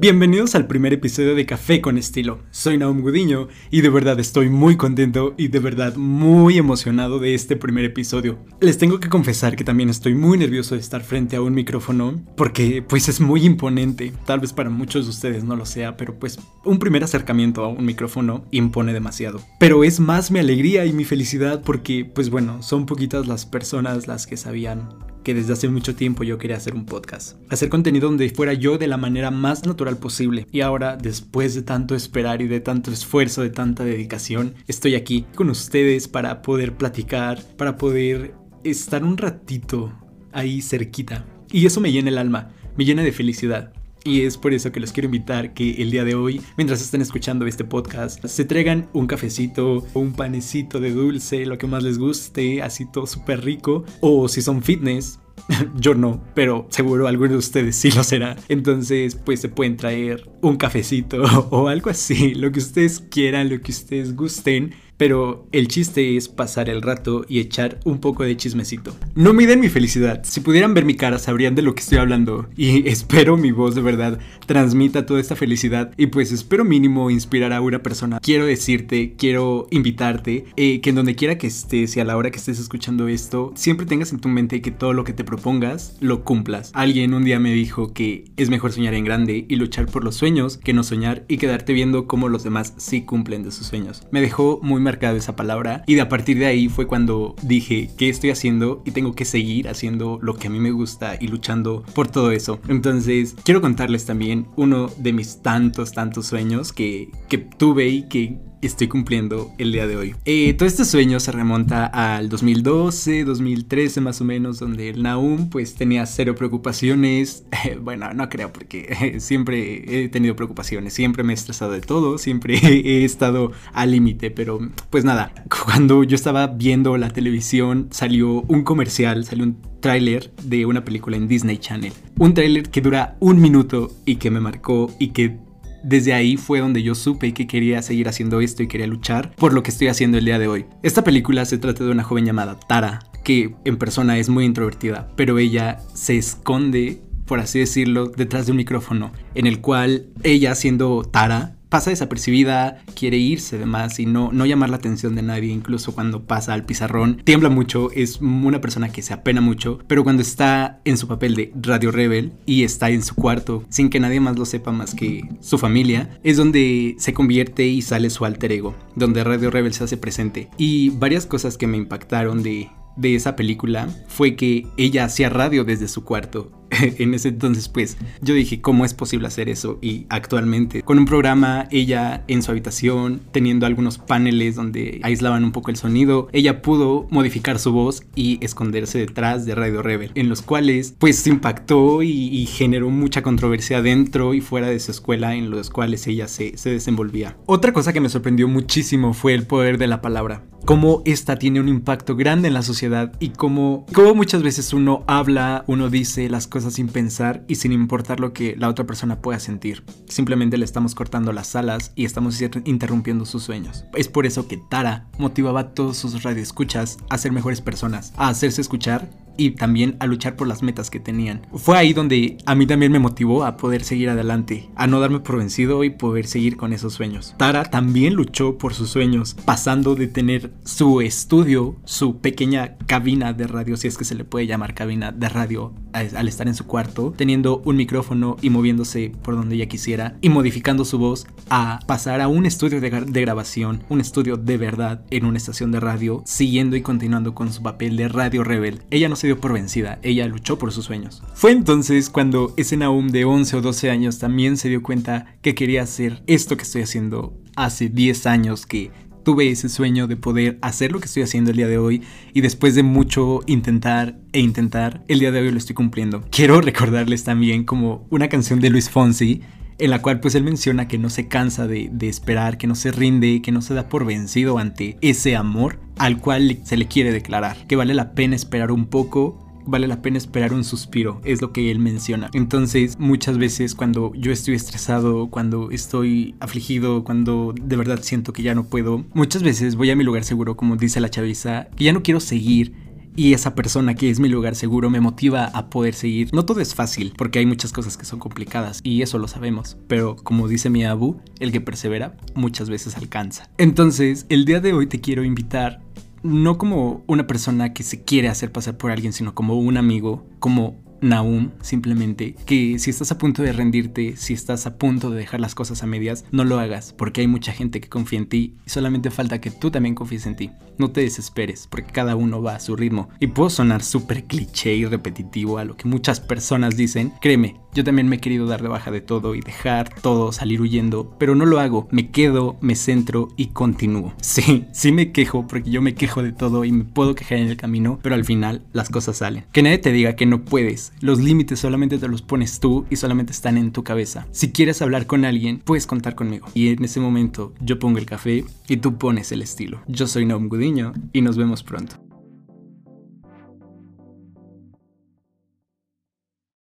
Bienvenidos al primer episodio de Café con Estilo. Soy Naum Gudiño y de verdad estoy muy contento y de verdad muy emocionado de este primer episodio. Les tengo que confesar que también estoy muy nervioso de estar frente a un micrófono porque pues es muy imponente. Tal vez para muchos de ustedes no lo sea, pero pues un primer acercamiento a un micrófono impone demasiado. Pero es más mi alegría y mi felicidad porque pues bueno, son poquitas las personas las que sabían desde hace mucho tiempo yo quería hacer un podcast. Hacer contenido donde fuera yo de la manera más natural posible. Y ahora, después de tanto esperar y de tanto esfuerzo, de tanta dedicación, estoy aquí con ustedes para poder platicar, para poder estar un ratito ahí cerquita. Y eso me llena el alma, me llena de felicidad. Y es por eso que los quiero invitar que el día de hoy, mientras estén escuchando este podcast, se traigan un cafecito o un panecito de dulce, lo que más les guste, así todo súper rico. O si son fitness, yo no, pero seguro alguno de ustedes sí lo será. Entonces, pues se pueden traer un cafecito o algo así, lo que ustedes quieran, lo que ustedes gusten pero el chiste es pasar el rato y echar un poco de chismecito. No miden mi felicidad, si pudieran ver mi cara sabrían de lo que estoy hablando y espero mi voz de verdad transmita toda esta felicidad y pues espero mínimo inspirar a una persona. Quiero decirte, quiero invitarte eh, que en donde quiera que estés y a la hora que estés escuchando esto, siempre tengas en tu mente que todo lo que te propongas lo cumplas. Alguien un día me dijo que es mejor soñar en grande y luchar por los sueños que no soñar y quedarte viendo cómo los demás sí cumplen de sus sueños. Me dejó muy marcado esa palabra y de a partir de ahí fue cuando dije qué estoy haciendo y tengo que seguir haciendo lo que a mí me gusta y luchando por todo eso. Entonces quiero contarles también uno de mis tantos, tantos sueños que, que tuve y que estoy cumpliendo el día de hoy. Eh, todo este sueño se remonta al 2012, 2013 más o menos, donde el Naum pues tenía cero preocupaciones. bueno, no creo porque siempre he tenido preocupaciones, siempre me he estresado de todo, siempre he estado al límite, pero pues nada, cuando yo estaba viendo la televisión salió un comercial, salió un tráiler de una película en Disney Channel. Un tráiler que dura un minuto y que me marcó y que desde ahí fue donde yo supe que quería seguir haciendo esto y quería luchar por lo que estoy haciendo el día de hoy. Esta película se trata de una joven llamada Tara, que en persona es muy introvertida, pero ella se esconde, por así decirlo, detrás de un micrófono, en el cual ella siendo Tara pasa desapercibida, quiere irse de más y no, no llamar la atención de nadie, incluso cuando pasa al pizarrón. Tiembla mucho, es una persona que se apena mucho, pero cuando está en su papel de Radio Rebel y está en su cuarto, sin que nadie más lo sepa más que su familia, es donde se convierte y sale su alter ego, donde Radio Rebel se hace presente. Y varias cosas que me impactaron de, de esa película fue que ella hacía radio desde su cuarto en ese entonces pues yo dije cómo es posible hacer eso y actualmente con un programa ella en su habitación teniendo algunos paneles donde aislaban un poco el sonido ella pudo modificar su voz y esconderse detrás de Radio Rebel en los cuales pues impactó y, generó mucha controversia dentro y fuera de su escuela en los cuales ella se, se desenvolvía. Otra cosa que me sorprendió muchísimo fue el poder de la palabra. Cómo esta tiene un impacto grande en la sociedad y cómo, cómo muchas veces uno habla, uno dice las cosas sin pensar y sin importar lo que la otra persona pueda sentir. Simplemente le estamos cortando las alas y estamos interrumpiendo sus sueños. Es por eso que Tara motivaba a todos sus radioescuchas a ser mejores personas, a hacerse escuchar y también a luchar por las metas que tenían. Fue ahí donde a mí también me motivó a poder seguir adelante, a no darme por vencido y poder seguir con esos sueños. Tara también luchó por sus sueños, pasando de tener su estudio, su pequeña cabina de radio, si es que se le puede llamar cabina de radio, al estar en su cuarto, teniendo un micrófono y moviéndose por donde ella quisiera y modificando su voz a pasar a un estudio de, de grabación, un estudio de verdad en una estación de radio, siguiendo y continuando con su papel de radio rebel. Ella no se por vencida, ella luchó por sus sueños. Fue entonces cuando ese Naum de 11 o 12 años también se dio cuenta que quería hacer esto que estoy haciendo hace 10 años, que tuve ese sueño de poder hacer lo que estoy haciendo el día de hoy y después de mucho intentar e intentar, el día de hoy lo estoy cumpliendo. Quiero recordarles también como una canción de Luis Fonsi en la cual pues él menciona que no se cansa de, de, esperar, que no se rinde, que no se da por vencido ante ese amor al cual se le quiere declarar, que vale la pena esperar un poco vale la pena esperar un suspiro, es lo que él menciona. Entonces, muchas veces cuando yo estoy estresado, cuando estoy afligido, cuando de verdad siento que ya no puedo, muchas veces voy a mi lugar seguro, como dice la chaviza, que ya no quiero seguir y esa persona que es mi lugar seguro me motiva a poder seguir. No todo es fácil, porque hay muchas cosas que son complicadas y eso lo sabemos, pero como dice mi abu, el que persevera muchas veces alcanza. Entonces, el día de hoy te quiero invitar no como una persona que se quiere hacer pasar por alguien, sino como un amigo, como Naum, simplemente, que si estás a punto de rendirte, si estás a punto de dejar las cosas a medias, no lo hagas, porque hay mucha gente que confía en ti y solamente falta que tú también confíes en ti. No te desesperes, porque cada uno va a su ritmo. Y puedo sonar súper cliché y repetitivo a lo que muchas personas dicen, créeme, yo también me he querido dar de baja de todo y dejar todo salir huyendo, pero no lo hago. Me quedo, me centro y continúo. Sí, sí me quejo porque yo me quejo de todo y me puedo quejar en el camino, pero al final las cosas salen. Que nadie te diga que no puedes. Los límites solamente te los pones tú y solamente están en tu cabeza. Si quieres hablar con alguien, puedes contar conmigo. Y en ese momento yo pongo el café y tú pones el estilo. Yo soy Naum Gudiño y nos vemos pronto.